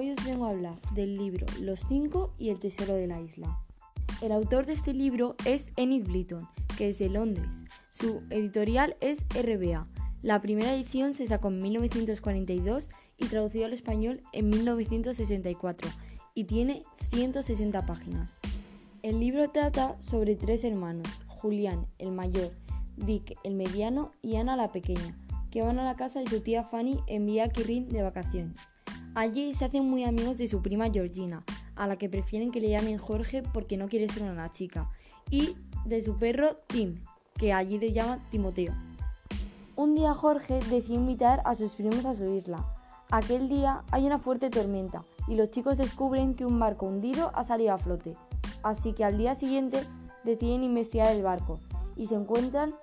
hoy os vengo a hablar del libro Los Cinco y el Tesoro de la Isla. El autor de este libro es Enid Blyton, que es de Londres. Su editorial es RBA. La primera edición se sacó en 1942 y traducido al español en 1964 y tiene 160 páginas. El libro trata sobre tres hermanos, Julián, el mayor, Dick, el mediano y Ana, la pequeña, que van a la casa de su tía Fanny en Villa Kirin de vacaciones. Allí se hacen muy amigos de su prima Georgina, a la que prefieren que le llamen Jorge porque no quiere ser una chica, y de su perro Tim, que allí le llama Timoteo. Un día Jorge decide invitar a sus primos a su isla. Aquel día hay una fuerte tormenta y los chicos descubren que un barco hundido ha salido a flote. Así que al día siguiente deciden investigar el barco y se encuentran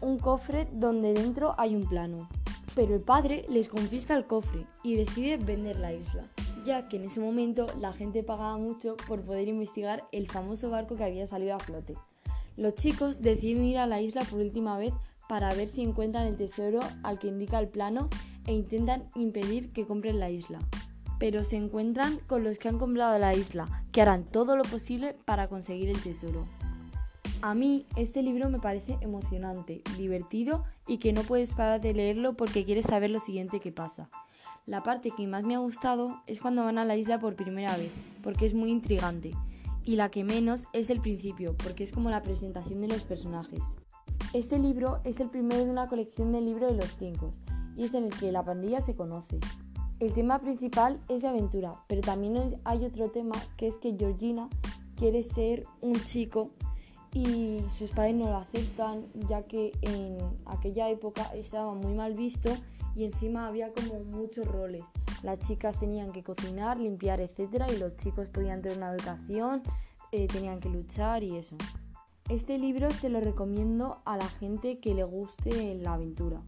un cofre donde dentro hay un plano pero el padre les confisca el cofre y decide vender la isla, ya que en ese momento la gente pagaba mucho por poder investigar el famoso barco que había salido a flote. Los chicos deciden ir a la isla por última vez para ver si encuentran el tesoro al que indica el plano e intentan impedir que compren la isla. Pero se encuentran con los que han comprado la isla, que harán todo lo posible para conseguir el tesoro. A mí este libro me parece emocionante, divertido y que no puedes parar de leerlo porque quieres saber lo siguiente que pasa. La parte que más me ha gustado es cuando van a la isla por primera vez, porque es muy intrigante. Y la que menos es el principio, porque es como la presentación de los personajes. Este libro es el primero de una colección de libros de los cinco, y es en el que la pandilla se conoce. El tema principal es de aventura, pero también hay otro tema que es que Georgina quiere ser un chico y sus padres no lo aceptan ya que en aquella época estaba muy mal visto y encima había como muchos roles. Las chicas tenían que cocinar, limpiar, etcétera y los chicos podían tener una educación, eh, tenían que luchar y eso. Este libro se lo recomiendo a la gente que le guste la aventura.